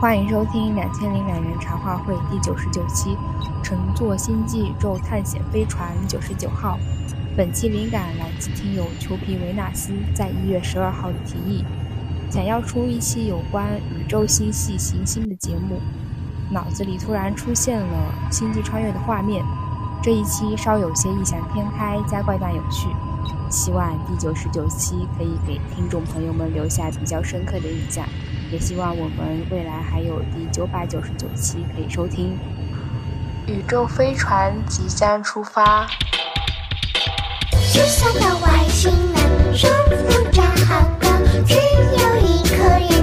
欢迎收听《两千零两人茶话会》第九十九期，乘坐星际宇宙探险飞船九十九号。本期灵感来自听友裘皮维纳斯在一月十二号的提议，想要出一期有关宇宙星系行星的节目，脑子里突然出现了星际穿越的画面。这一期稍有些异想天开，加怪诞有趣。希望第九十九期可以给听众朋友们留下比较深刻的印象，也希望我们未来还有第九百九十九期可以收听。宇宙飞船即将出发。小小的外星人，祝福站好高，只有一颗。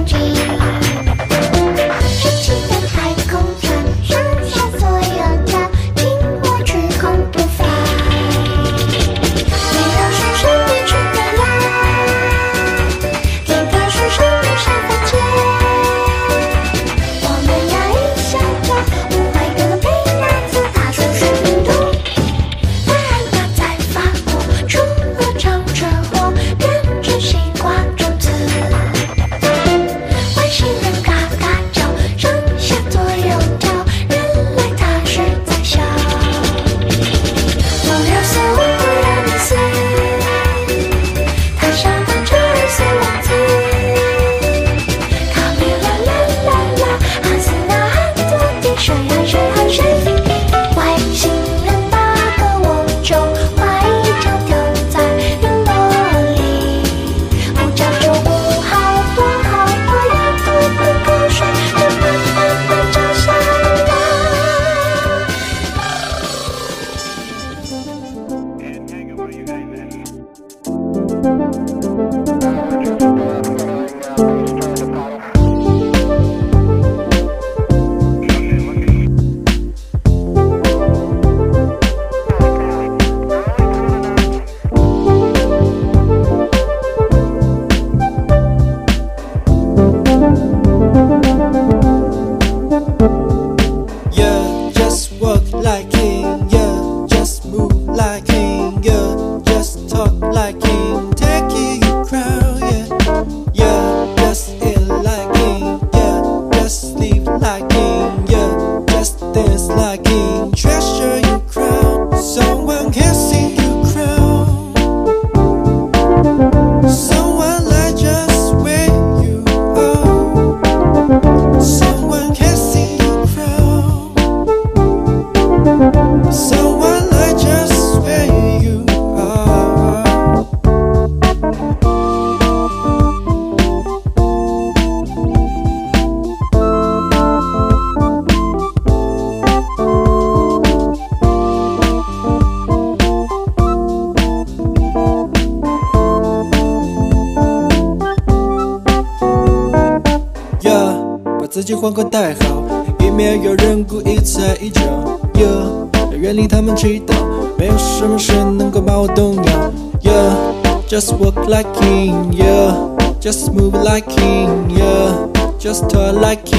like king, yeah. Just her like king.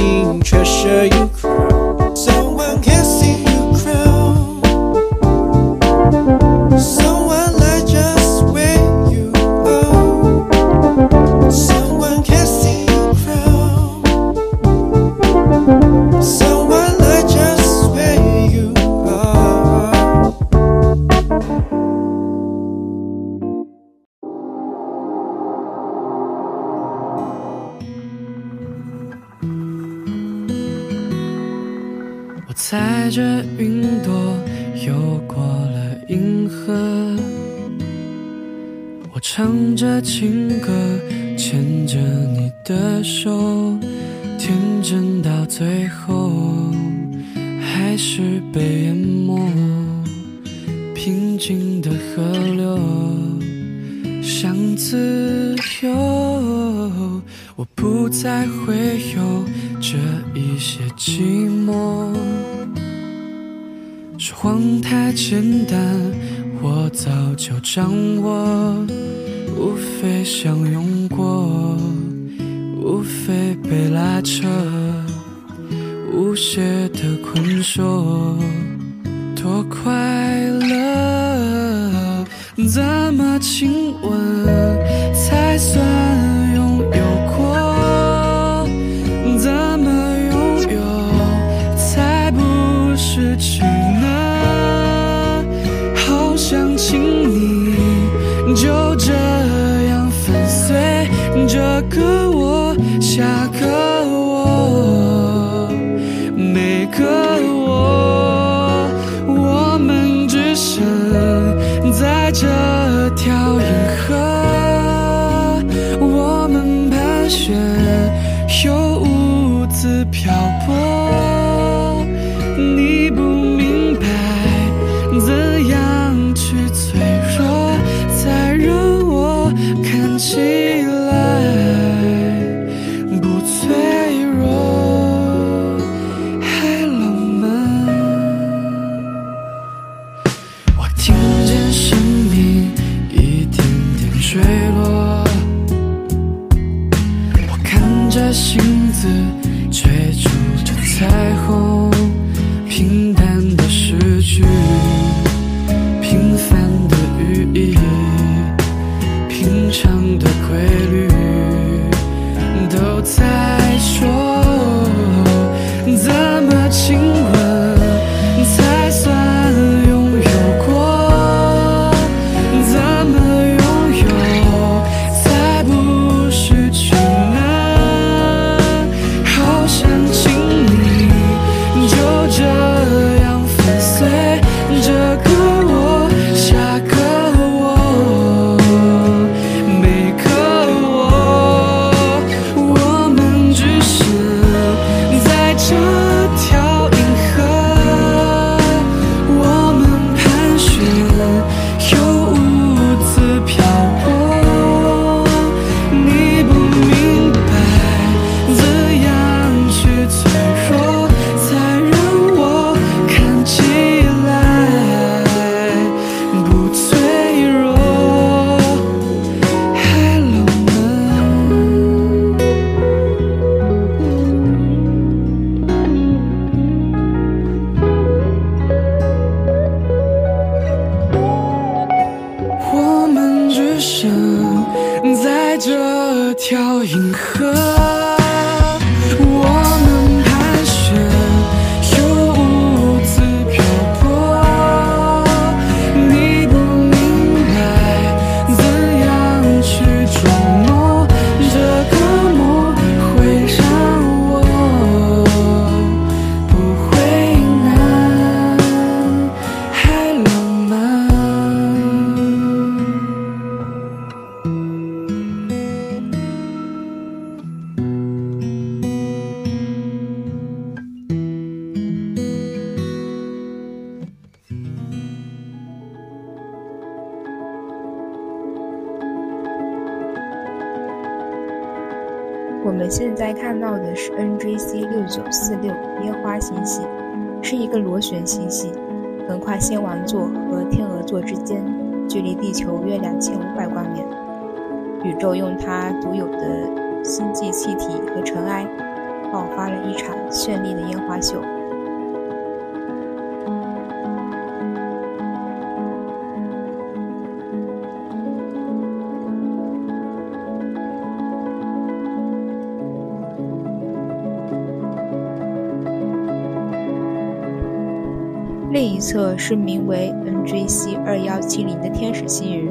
测是名为 NGC 二幺七零的天使星云，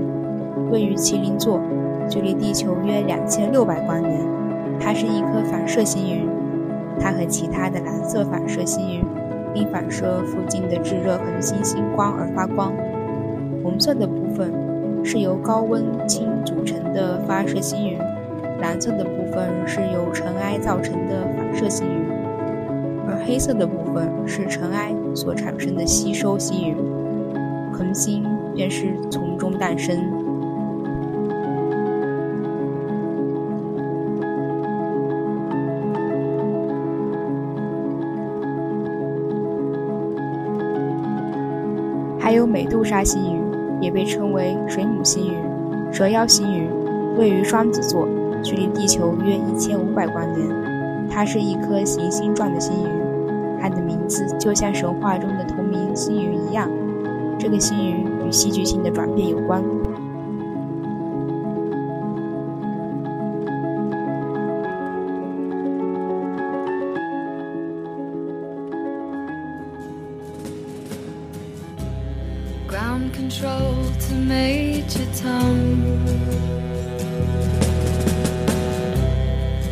位于麒麟座，距离地球约两千六百光年。它是一颗反射星云，它和其他的蓝色反射星云因反射附近的炙热恒星星光而发光。红色的部分是由高温氢组成的发射星云，蓝色的部分是由尘埃造成的反射星云，而黑色的部分是尘埃。所产生的吸收星云，恒星便是从中诞生。还有美杜莎星云，也被称为水母星云、蛇妖星云，位于双子座，距离地球约一千五百光年。它是一颗行星状的星云。就像神话中的同名星云一样，这个星云与戏剧性的转变有关。Ground control to Major Tom.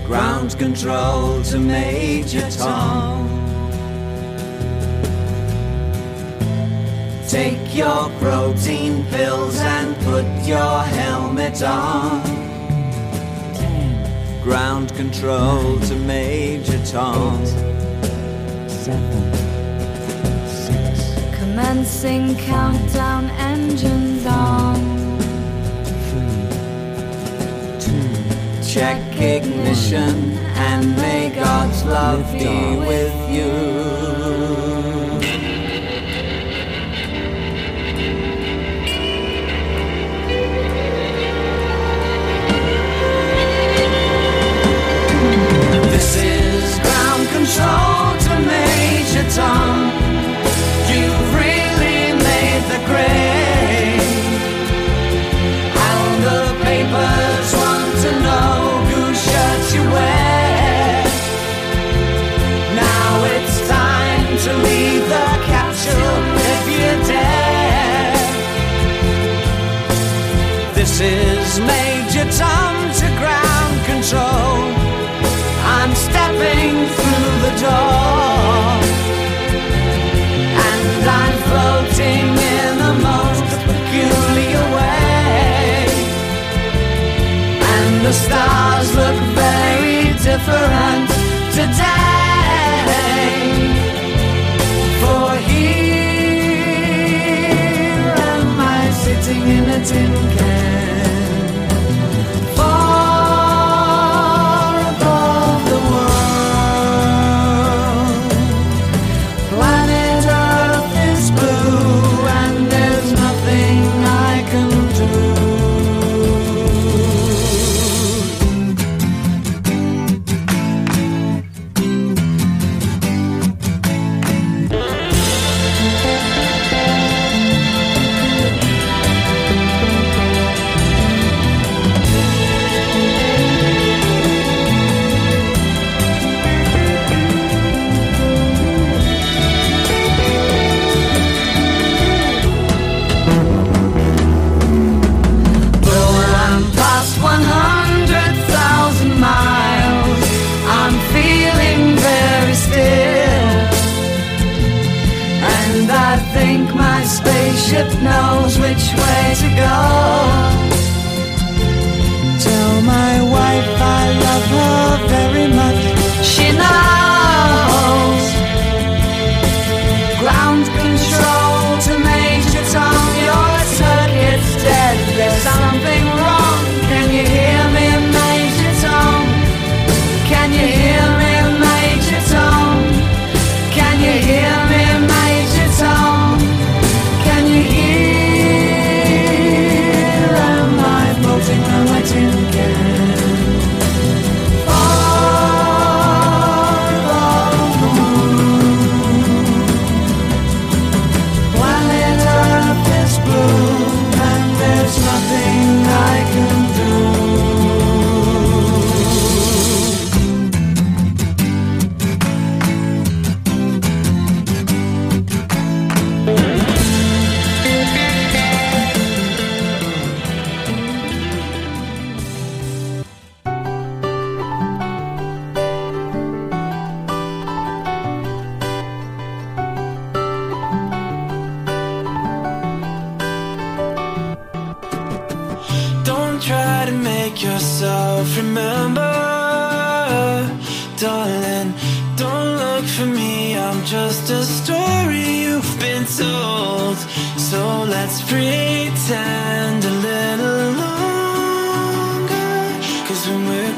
Ground control to Major Tom. Take your protein pills and put your helmet on. Ten, Ground control nine, to Major Tom. Commencing countdown engines on. Check ignition and may God's love be with you.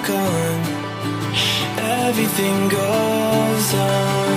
gone, everything goes on.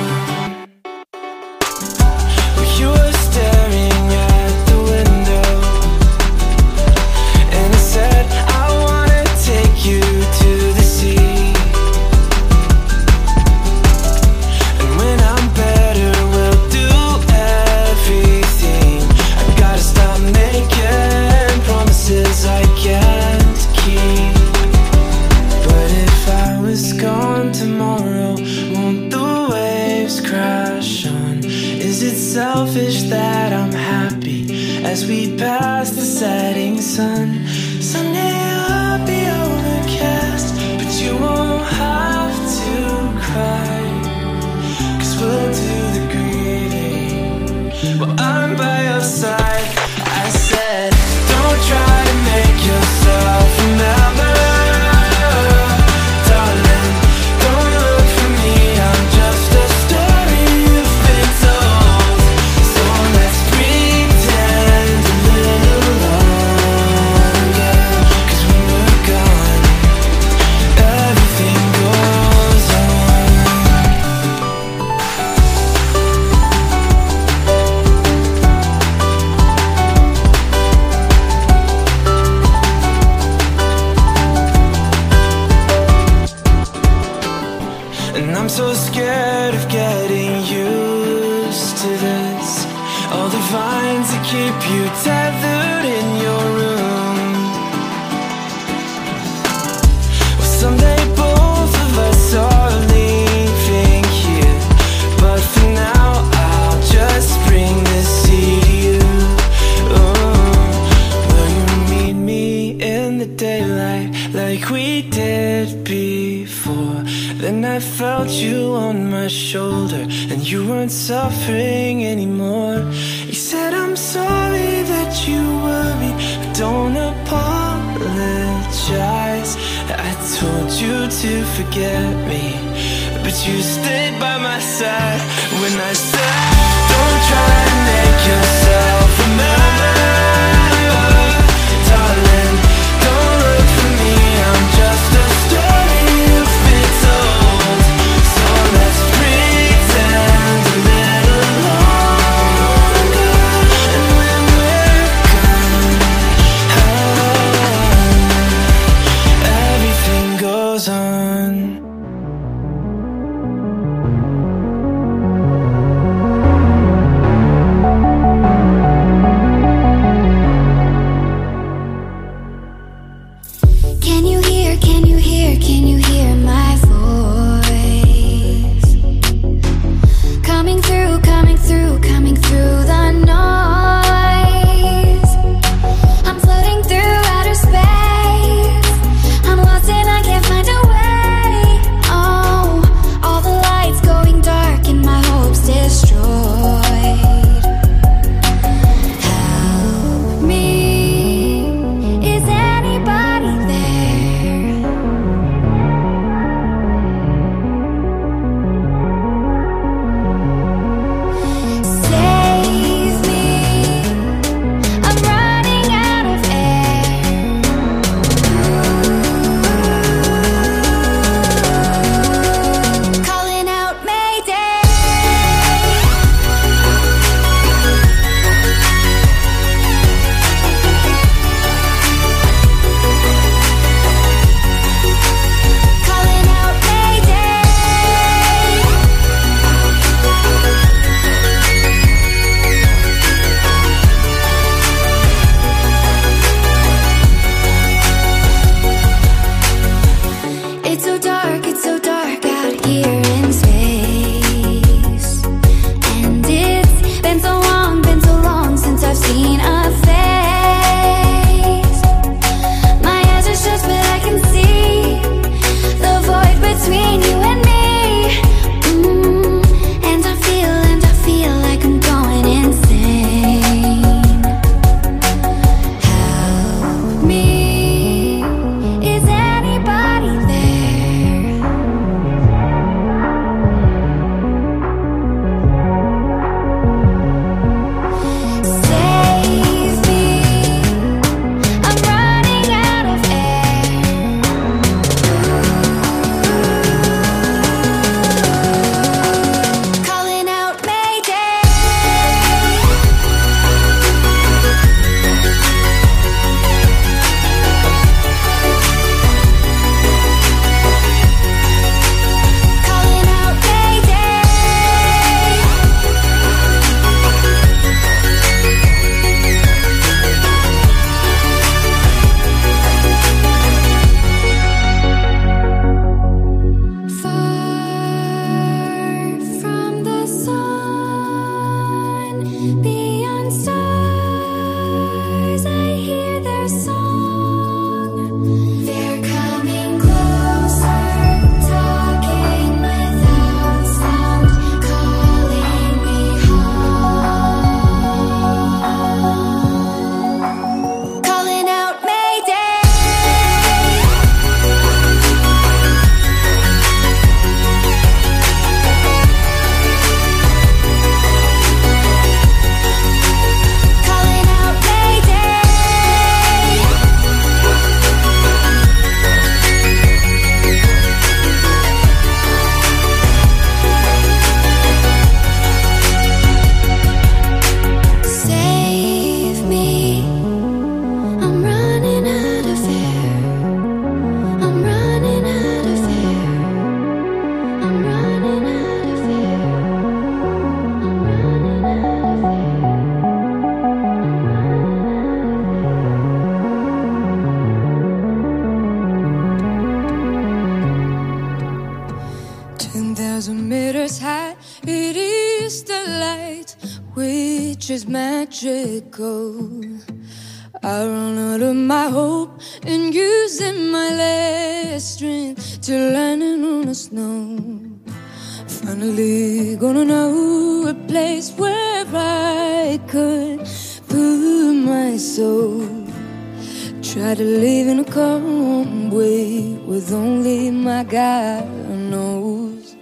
gonna come away with only my God knows.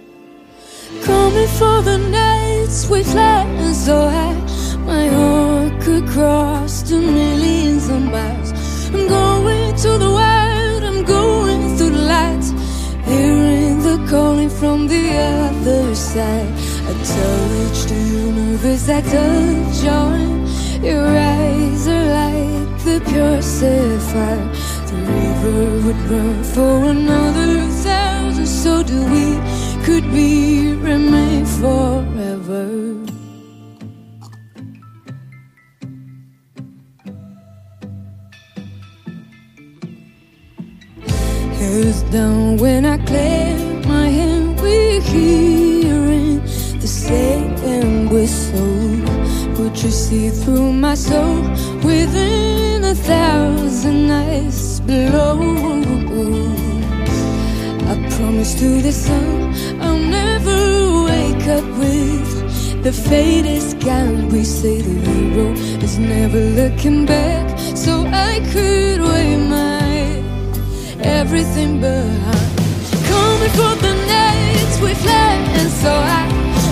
Coming for the nights we fly so high, my heart could cross to millions of miles. I'm going to the wild, I'm going through the lights, hearing the calling from the other side. I touch the universe, I touch on your eyes are like the pure sapphire. The river would run for another thousand, so do we could be remain forever. Hair's down when I clap my hand, we're hearing the same whistle. Would you see through my soul within a thousand eyes? low. I promise to the sun I'll never wake up with the faded sky. We say the hero is never looking back, so I could wave my everything behind. Coming for the nights we fled, and so I,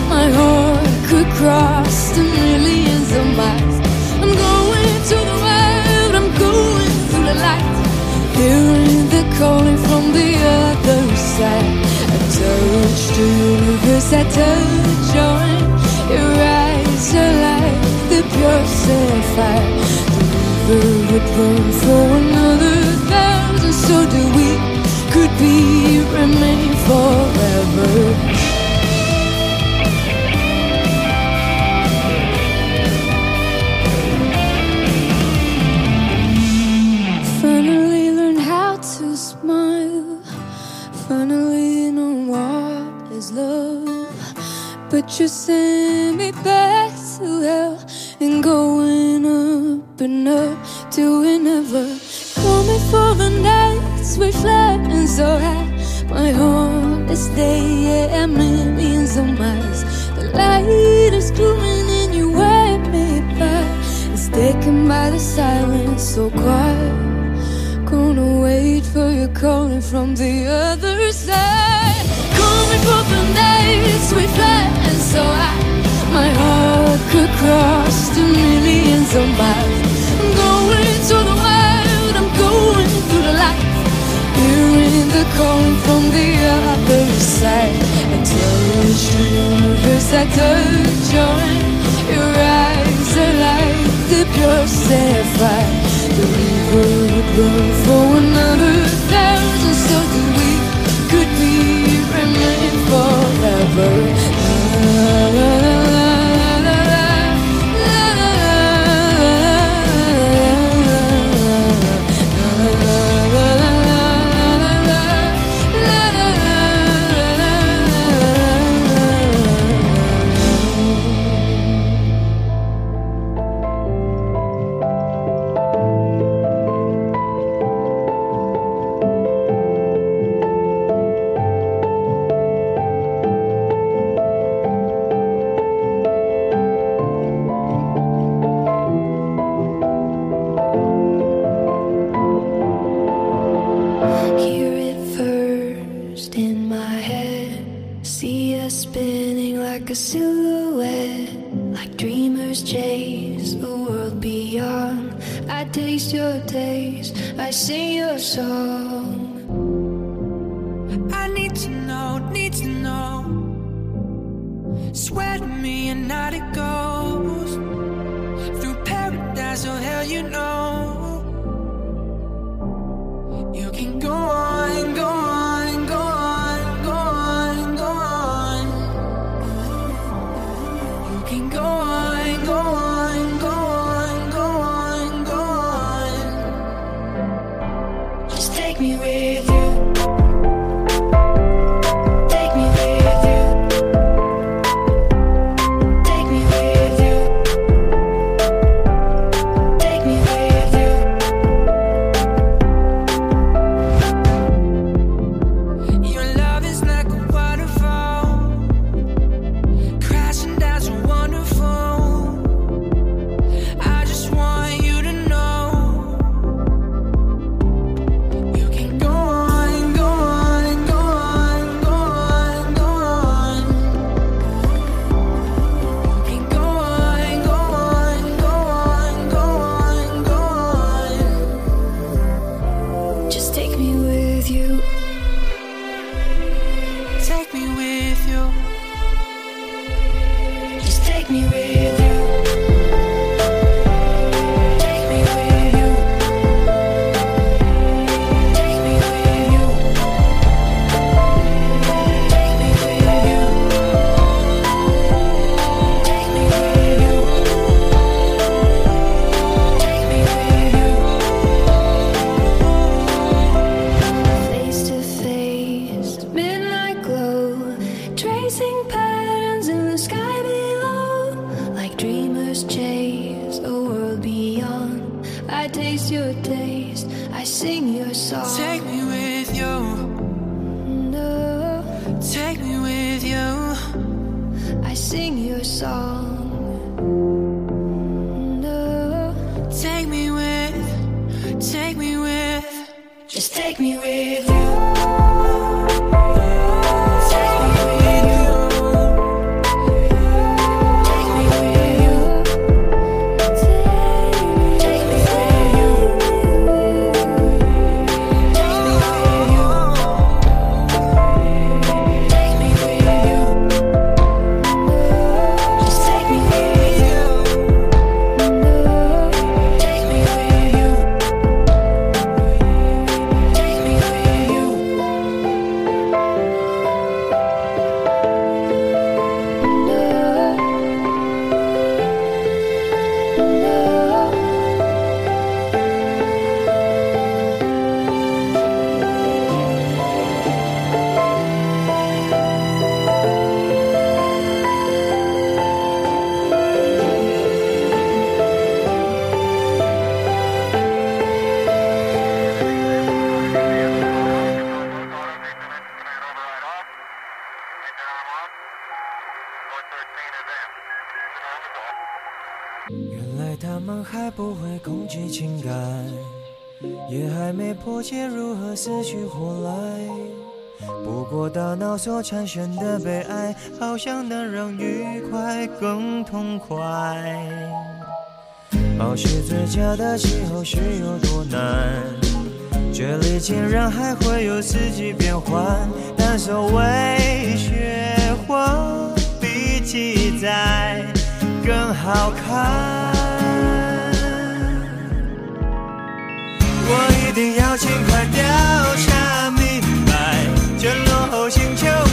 my heart could cross the millions of miles. I'm going to the wild, I'm going through the light. Hearing the calling from the other side I touch to universe, that touch on Your eyes are like the pure fire. The river would run for another thousand So that we could be, remain forever will you send me back to hell and going up and up to whenever? Call me for the nights we and so high. My heart is day, yeah, millions of miles. The light is glowing and you wipe me back. It's taken by the silence so quiet. Gonna wait for you calling from the other side. Coming for the nights we fly so I, my heart could cross the millions of miles. I'm going to the wild, I'm going through the light, hearing the call from the other side. Until you reach the universe, I touch your eyes are light the pure sapphire. The river would for another thousand, so that we could be remain forever love so 还不会控制情感，也还没破解如何死去活来。不过大脑所产生的悲哀，好像能让愉快更痛快。保持最佳的气候是有多难？这里竟然还会有四季变换，但所谓雪花比记载更好看。我一定要尽快调查明白，这落后星球。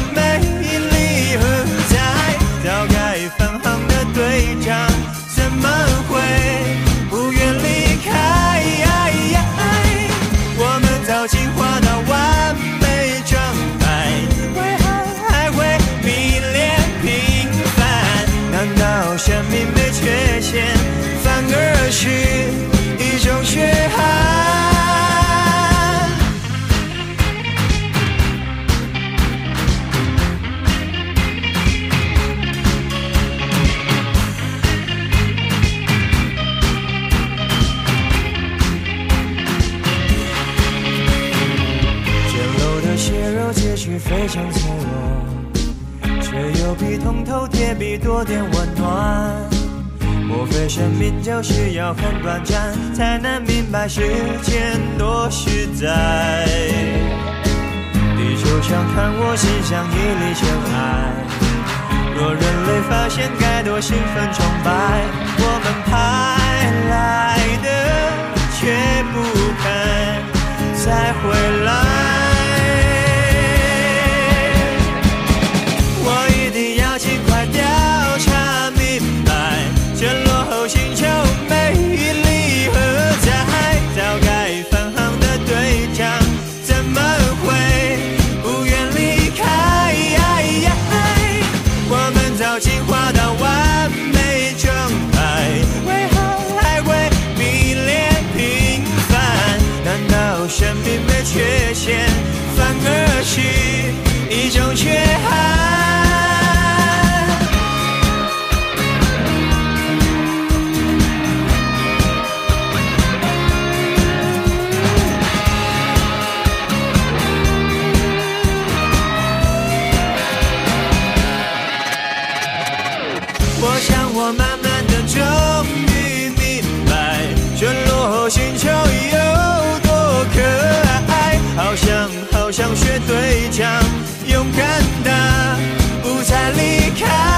非常脆弱，却又比铜头铁臂多点温暖。莫非生命就需要很短暂，才能明白时间多实在？地球上看我心像一粒尘埃，若人类发现该多兴奋崇拜。我们派来的，却不肯再回来。他调查明白，这落后星球美力何在？早该返航的队长，怎么会不愿离开？我们早进化到完美状态，为何还会迷恋平凡？难道生命没缺陷，反而？是。time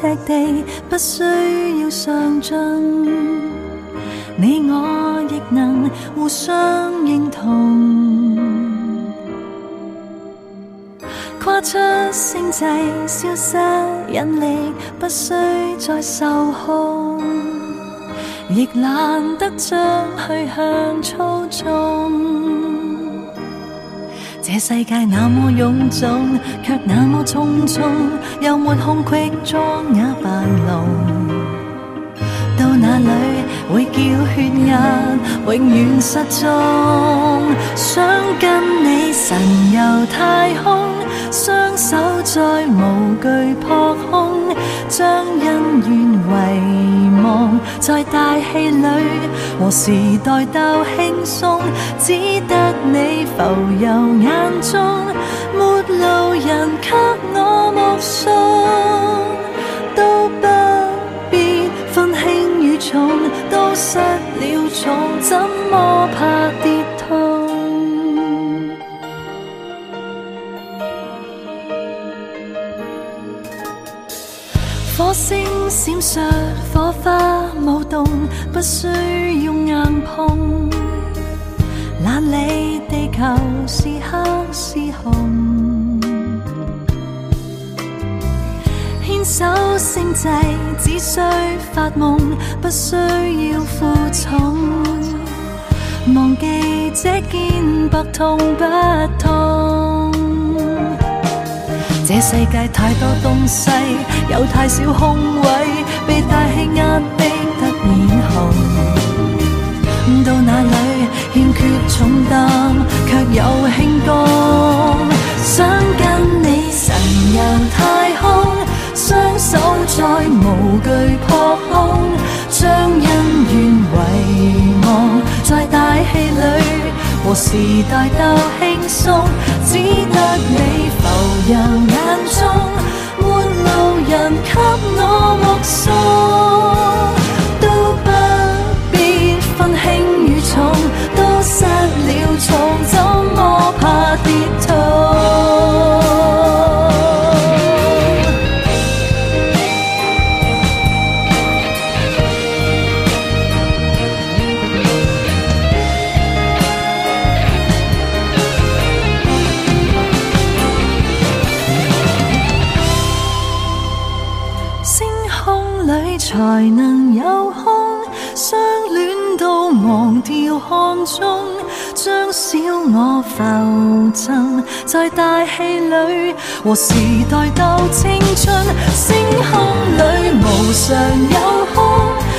赤地不需要上进，你我亦能互相认同。跨出星际，消失引力，不需再受控，亦懒得将去向操纵。世界那么臃肿，却那么匆匆，又没空隙装哑扮聋。到哪里会叫血印永远失踪？想跟你神游太空，双手再无惧破空，将恩怨遗忘，在大气里和时代斗轻松，只得。你浮游眼中，没路人给我目送，都不必分轻与重，都失了重，怎么怕跌痛？火星闪烁，火花舞动，不需要硬碰。你地球是黑是红，牵手星际，只需发梦，不需要负重。忘记这肩膊痛不痛？这世界太多东西，有太少空位，被大气压逼得面红。到哪里？欠缺重担，却有轻功。想跟你神游太空，双手再无惧破空，将恩怨遗忘在大气里。和时代斗轻松，只得你浮游眼中，没路人给我目送。在大气里和时代斗青春，星空里无常有空。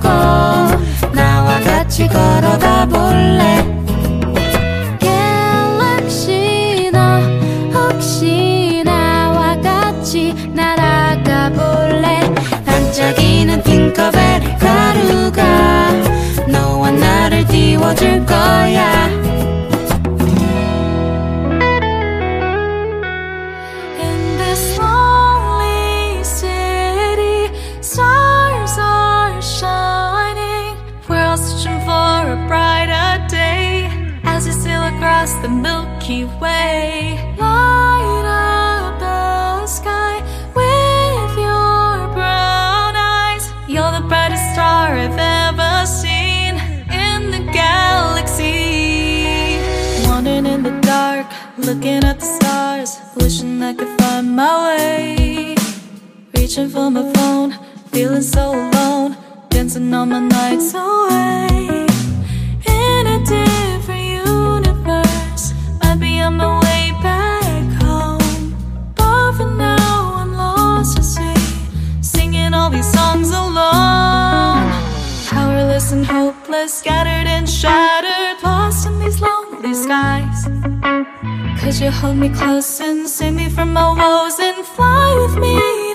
놓고 나와 같이 걸어가 볼래 갤럭시나 혹시 나와 같이 날아가 볼래 반짝이는 핑커벨 가루가 너와 나를 띄워줄 거야 looking at the stars Wishing I could find my way Reaching for my phone Feeling so alone Dancing all my nights away In a different universe I'd be on my way back home But for now I'm lost at sea Singing all these songs alone Powerless and hopeless Scattered and shattered Lost in these lonely skies could you hold me close and save me from my woes and fly with me?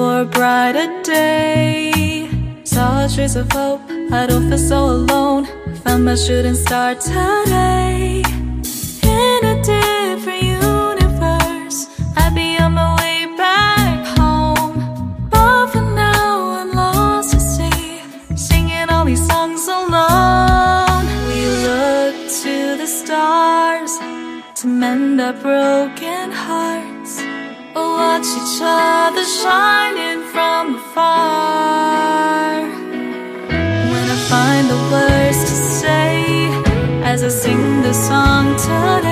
for a brighter day Saw trees of hope, I don't feel so alone Found my shooting star today In a different universe I'd be on my way back home But for now I'm lost at sea Singing all these songs alone We look to the stars To mend our broken Watch each other shining from afar When I find the words to say As I sing the song today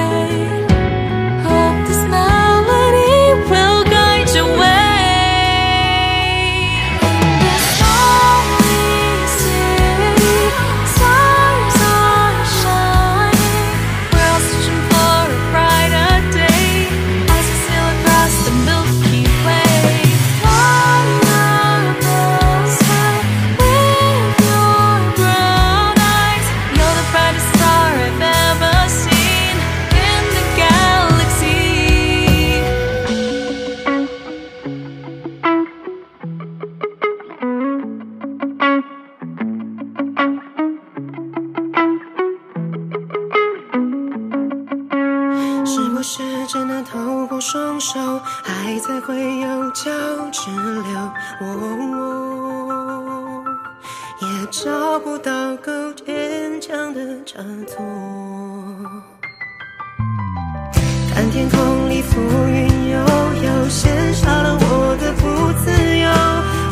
天空里浮云悠悠，羡煞了我的不自由。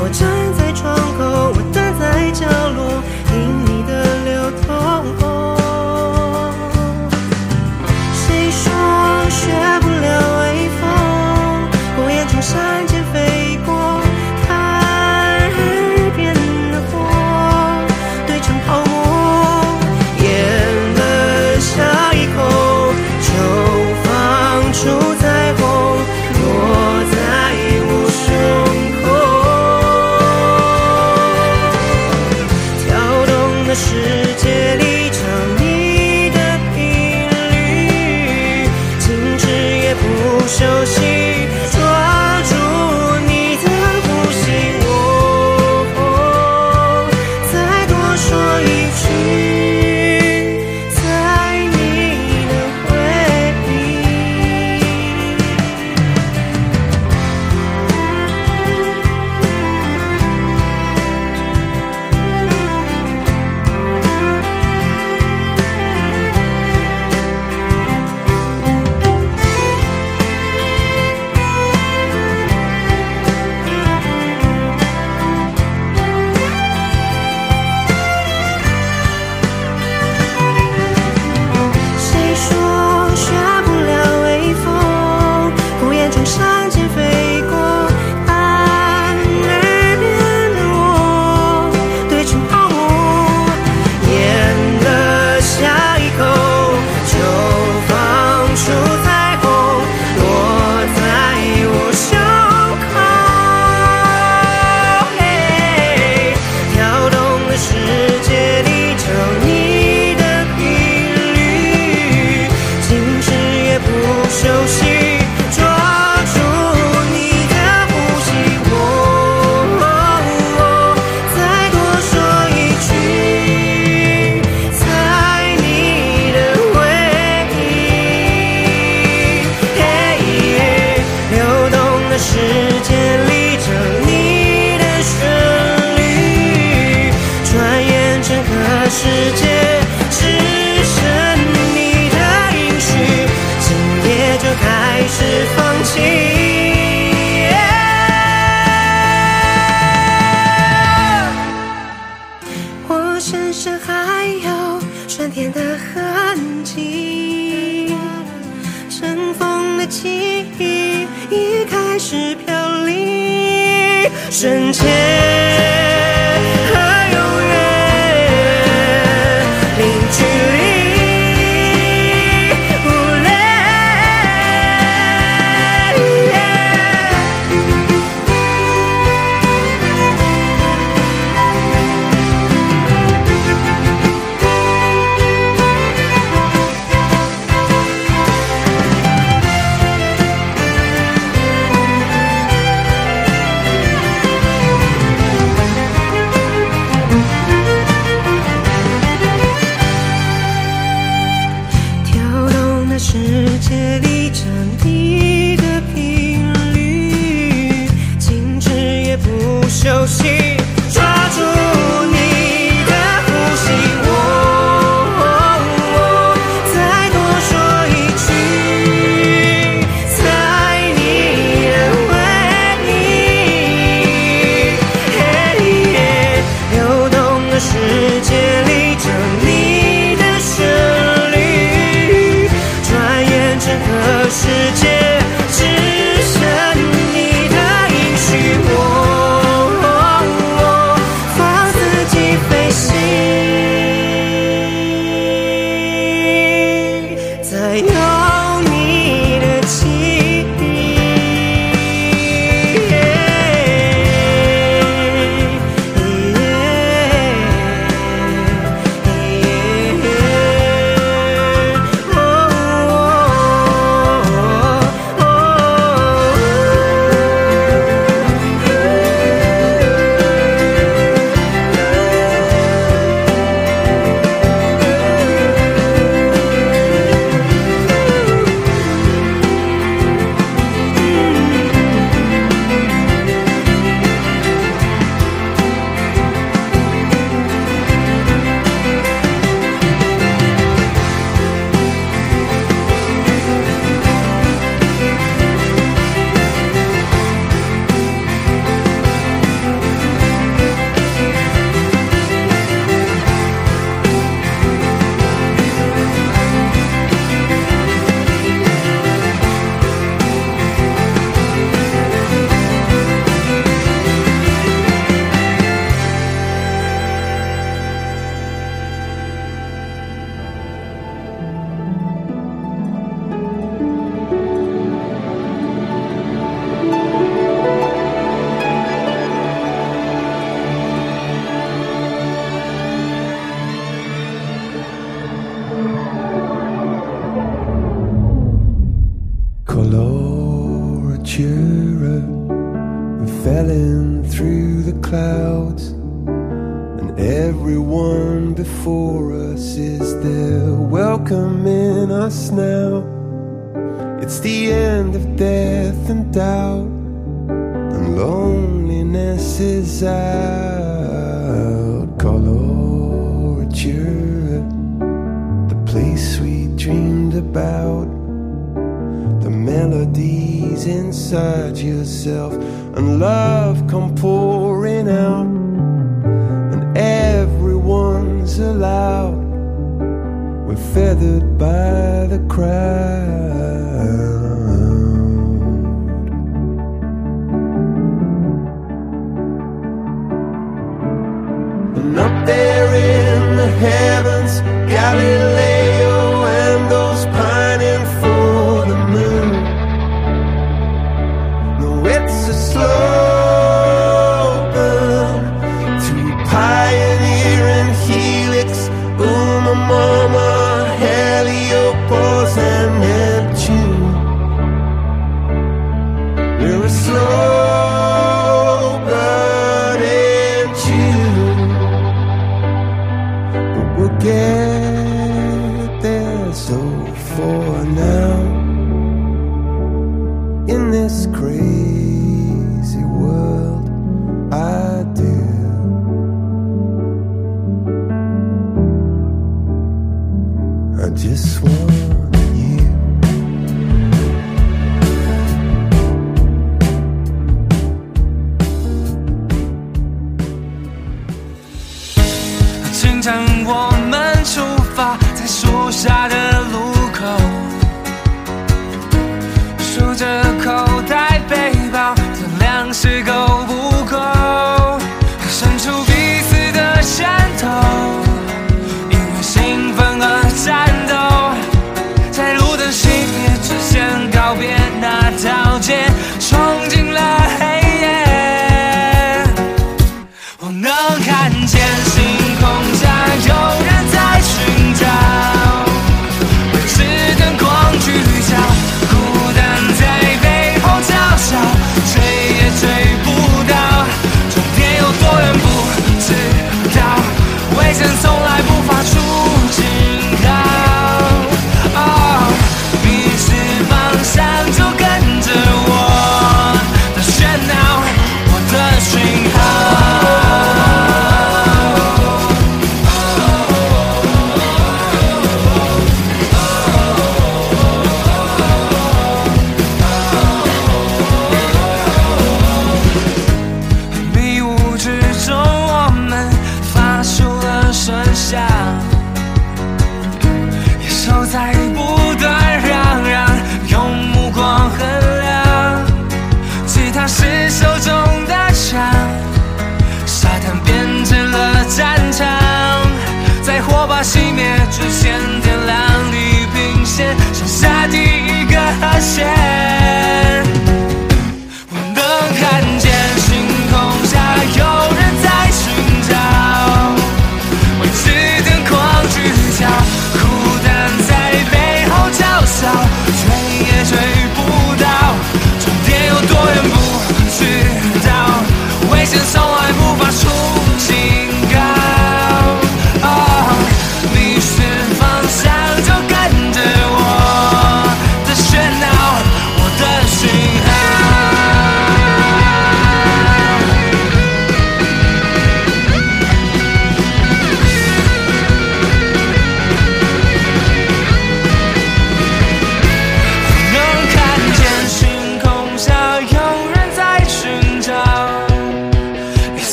我站。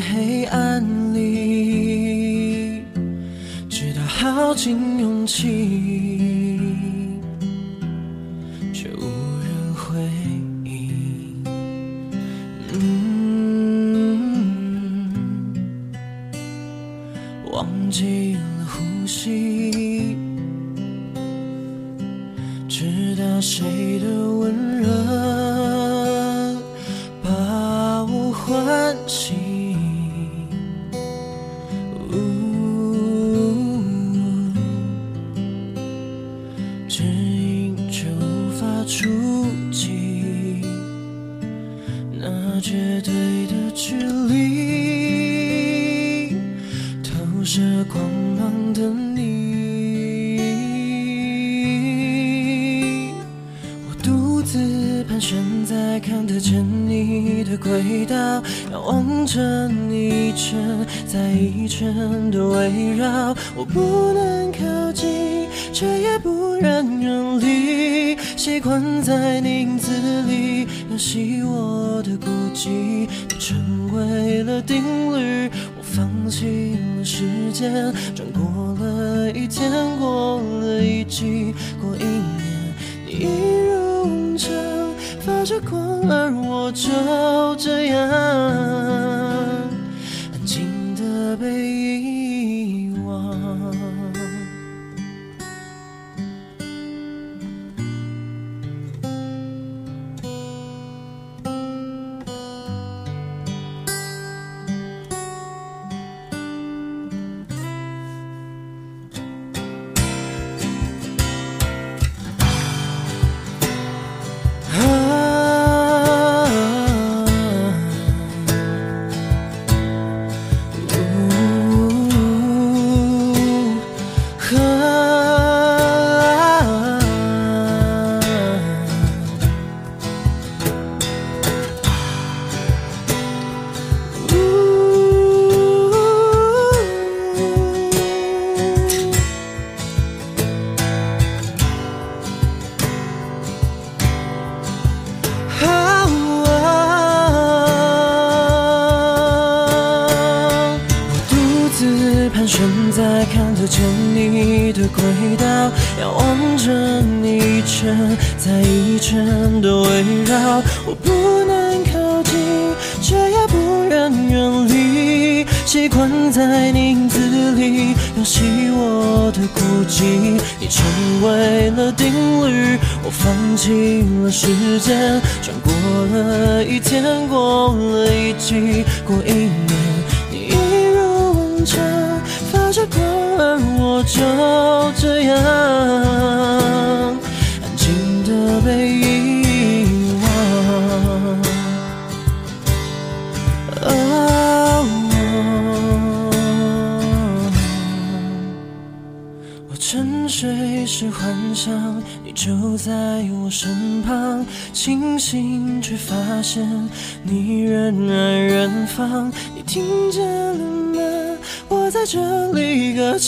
黑暗里，直到耗尽勇气。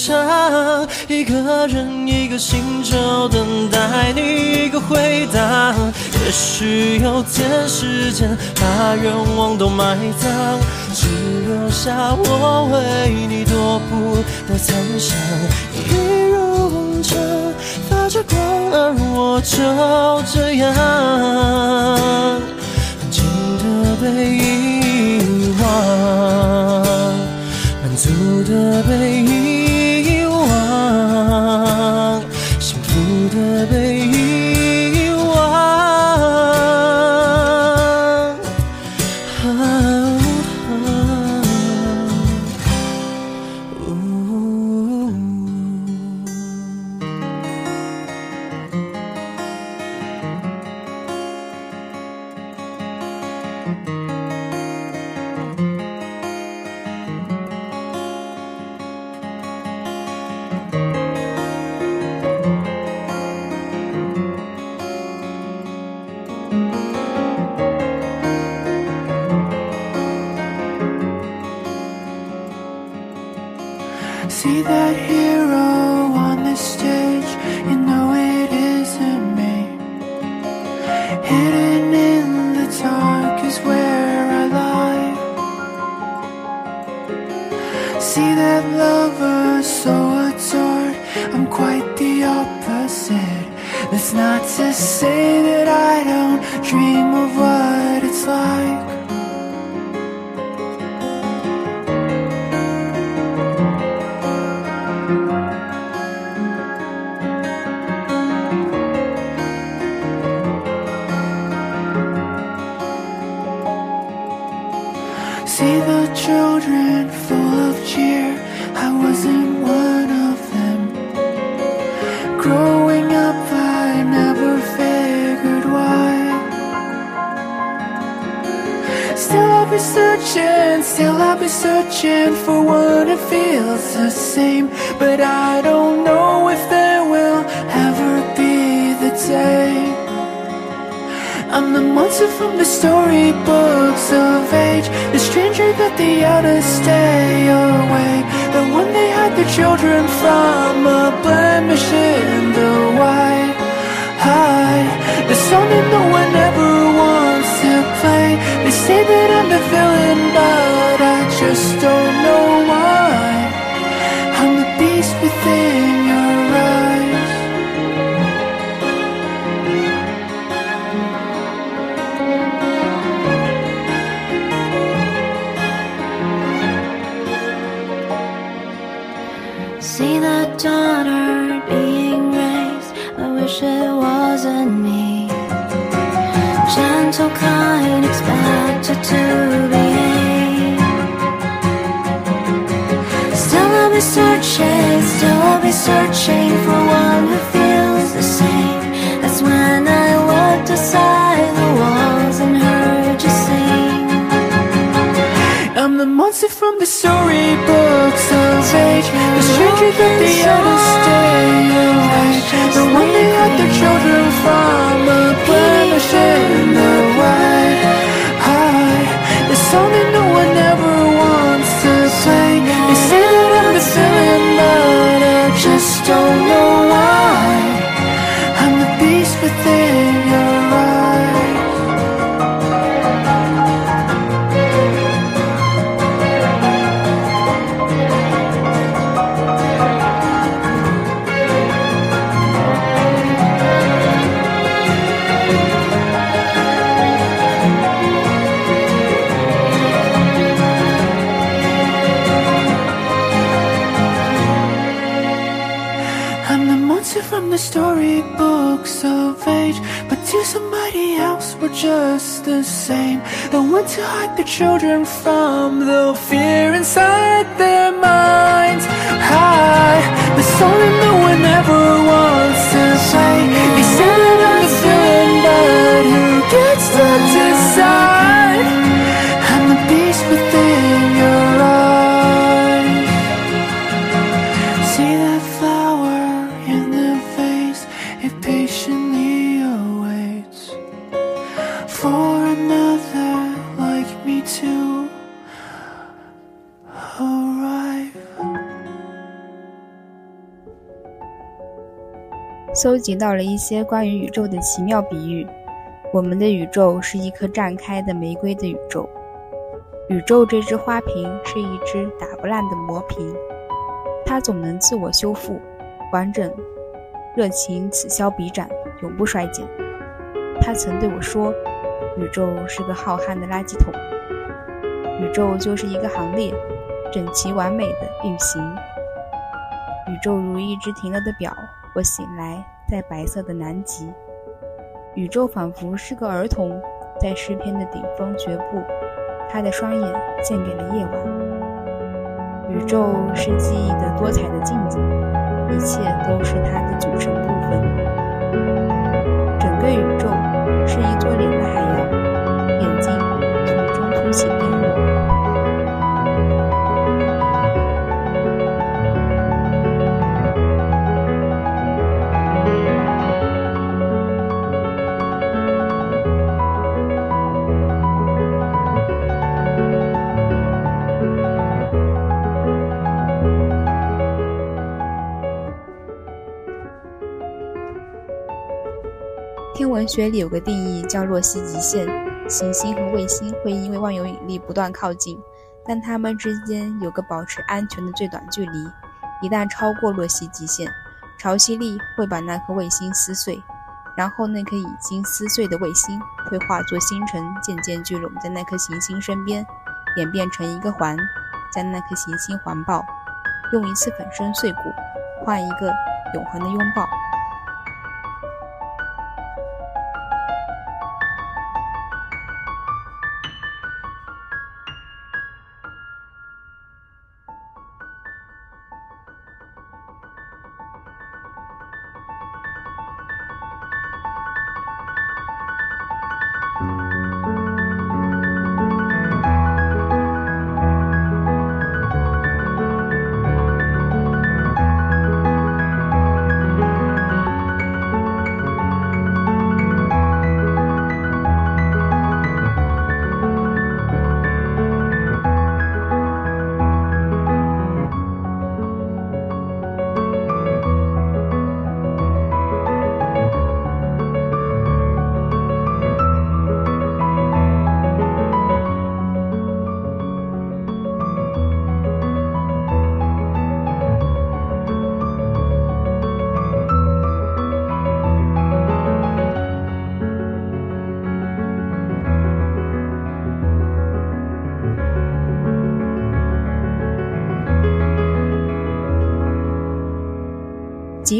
想一个人，一个星球，等待你一个回答。也许有天，时间把愿望都埋葬，只留下我为你踱步的残响。你如常发着光，而我就这样安静的被遗忘，满足的被。children from 到了一些关于宇宙的奇妙比喻。我们的宇宙是一颗绽开的玫瑰的宇宙，宇宙这只花瓶是一只打不烂的魔瓶，它总能自我修复，完整。热情此消彼长，永不衰减。他曾对我说：“宇宙是个浩瀚的垃圾桶。”宇宙就是一个行列，整齐完美的运行。宇宙如一只停了的表，我醒来。在白色的南极，宇宙仿佛是个儿童，在诗篇的顶峰绝步。他的双眼献给了夜晚。宇宙是记忆的多彩的镜子，一切都是它的组成部分。学里有个定义叫洛希极限，行星和卫星会因为万有引力不断靠近，但它们之间有个保持安全的最短距离。一旦超过洛希极限，潮汐力会把那颗卫星撕碎，然后那颗已经撕碎的卫星会化作星辰，渐渐聚拢在那颗行星身边，演变成一个环，将那颗行星环抱。用一次粉身碎骨，换一个永恒的拥抱。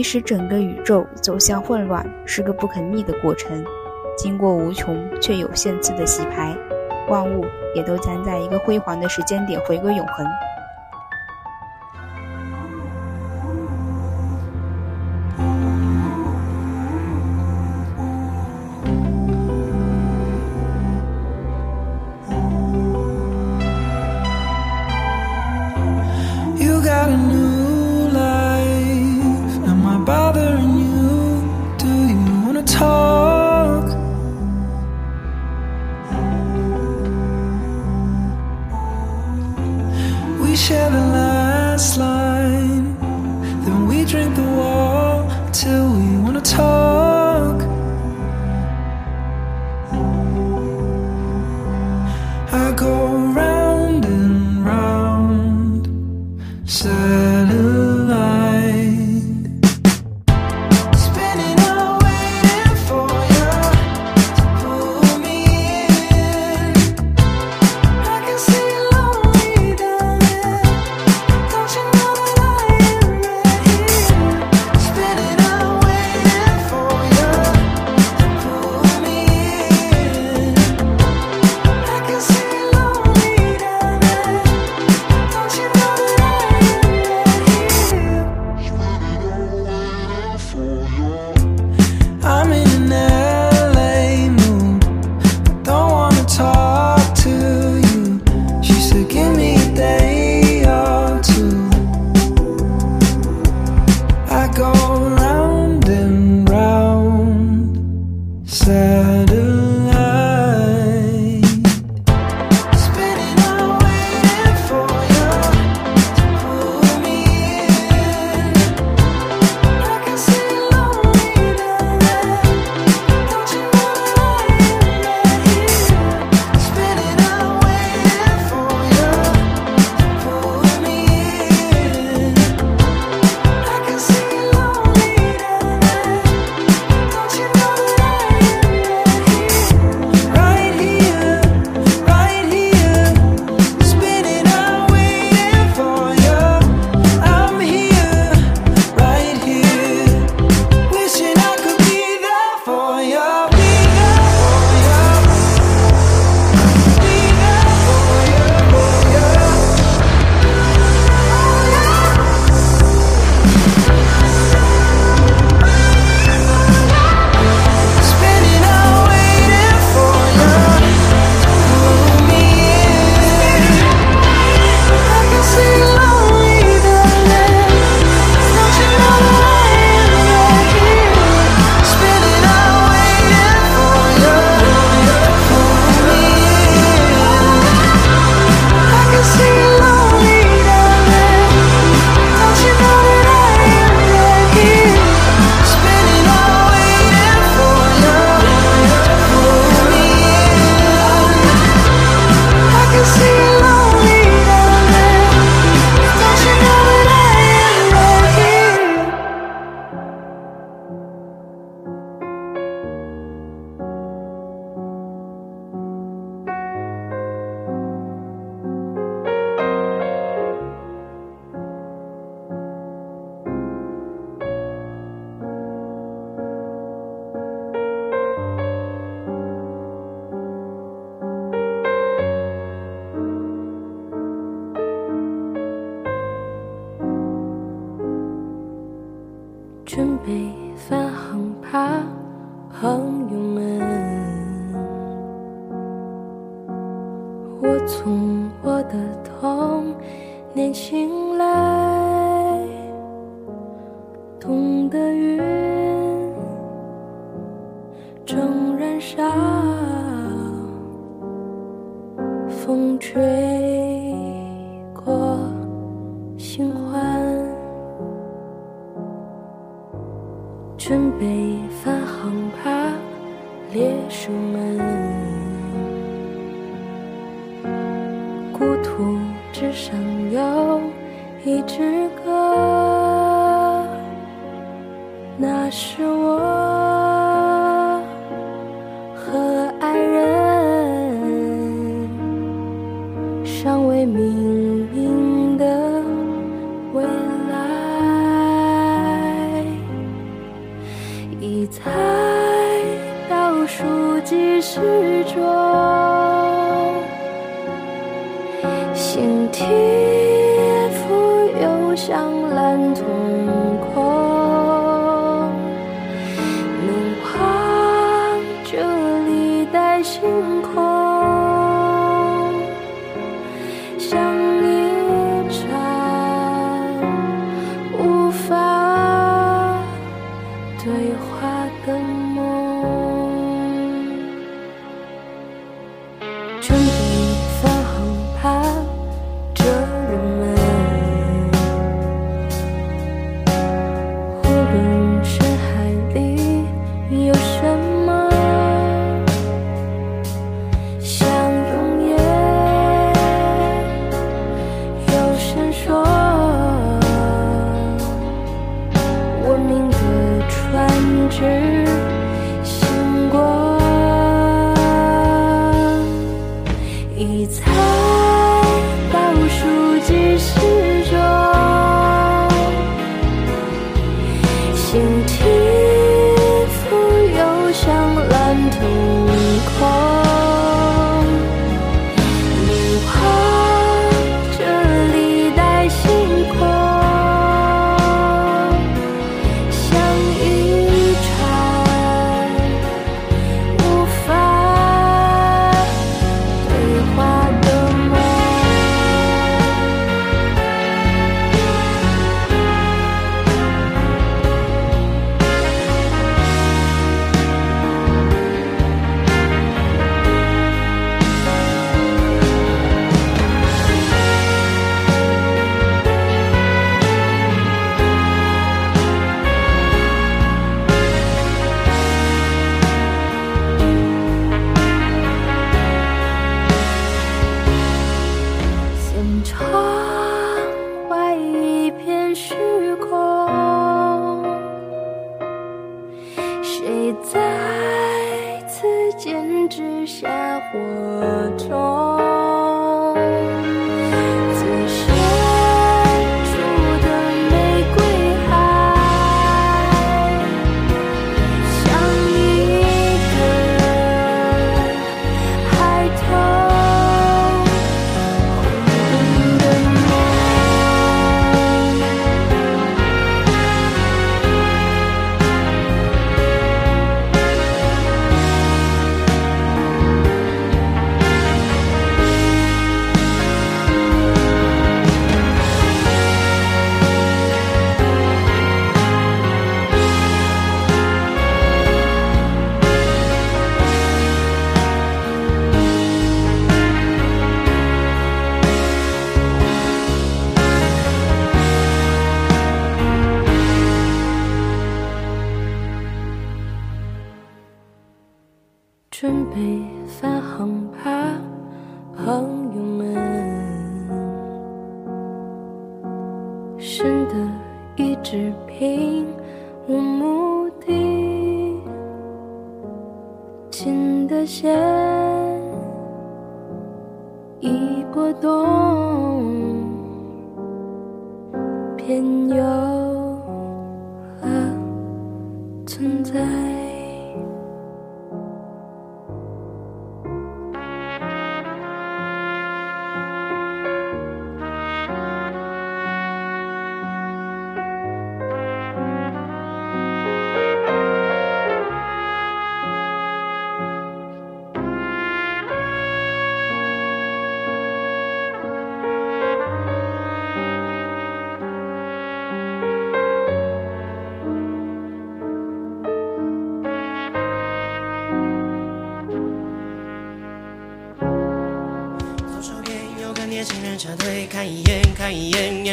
使整个宇宙走向混乱，是个不可逆的过程。经过无穷却有限次的洗牌，万物也都将在一个辉煌的时间点回归永恒。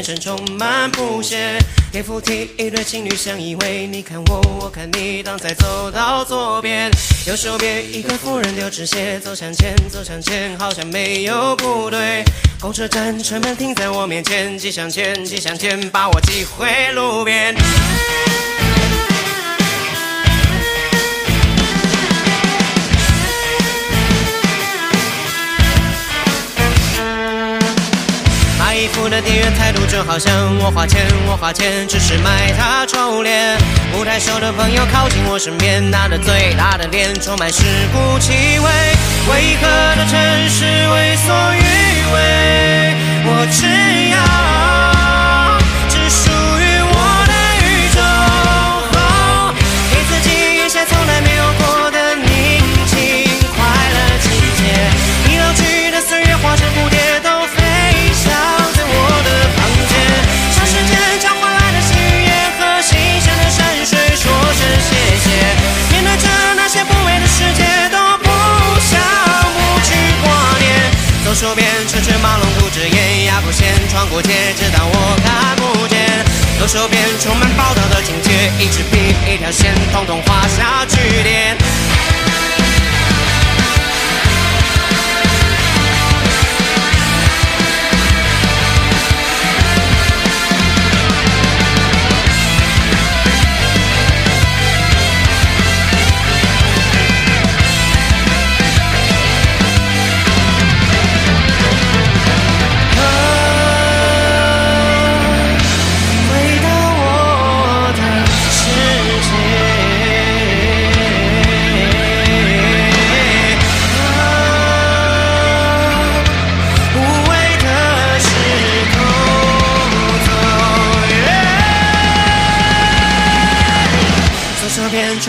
身充满不屑，蝙蝠体一对情侣相依偎，你看我，我看你，当在走到左边，右手边一个富人流着血，走向前，走向前，好像没有不对。公车站车门停在我面前，挤向前，挤向前，把我挤回路边。店员态度就好像我花钱，我花钱只是买他臭脸。不太熟的朋友靠近我身边，那张最大的脸充满世故气味。为何这城市为所欲为？我只。周边充满报道的情节，一支笔，一条线，统统画下句点。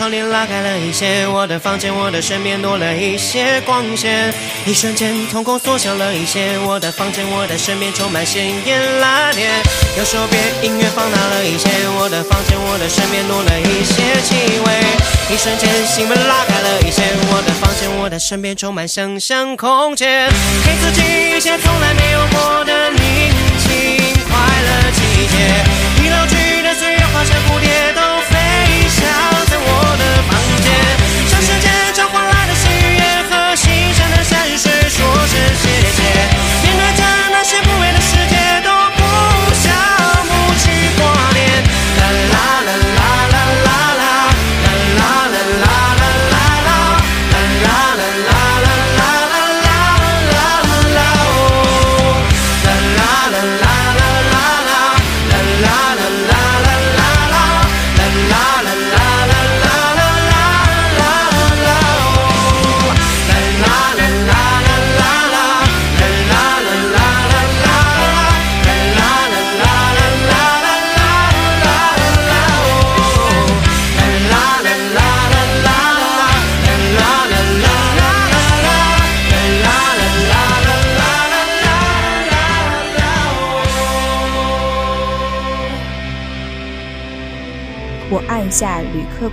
窗帘拉开了一些，我的房间，我的身边多了一些光线。一瞬间，瞳孔缩小了一些，我的房间，我的身边充满鲜艳蓝天，右手边，音乐放大了一些，我的房间，我的身边多了一些气味。一瞬间，心门拉开了一些，我的房间，我的身边充满想象空间。给自己一些从来没有过的宁静快乐季节。已老去的岁月化成蝴蝶都飞翔。我的房间，向世界召唤来的喜悦和新鲜的山水，说声谢谢，面对着那些不畏的事。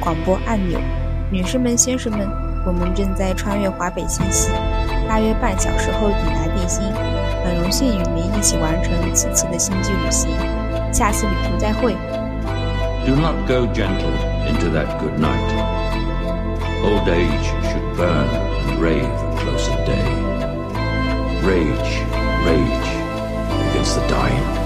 广播按钮，女士们、先生们，我们正在穿越华北星系，大约半小时后抵达地心。很荣幸与您一起完成此次的星际旅行，下次旅途再会。Do not go gentle into that good night. Old age should burn and rave a close o day. Rage, rage against the dying.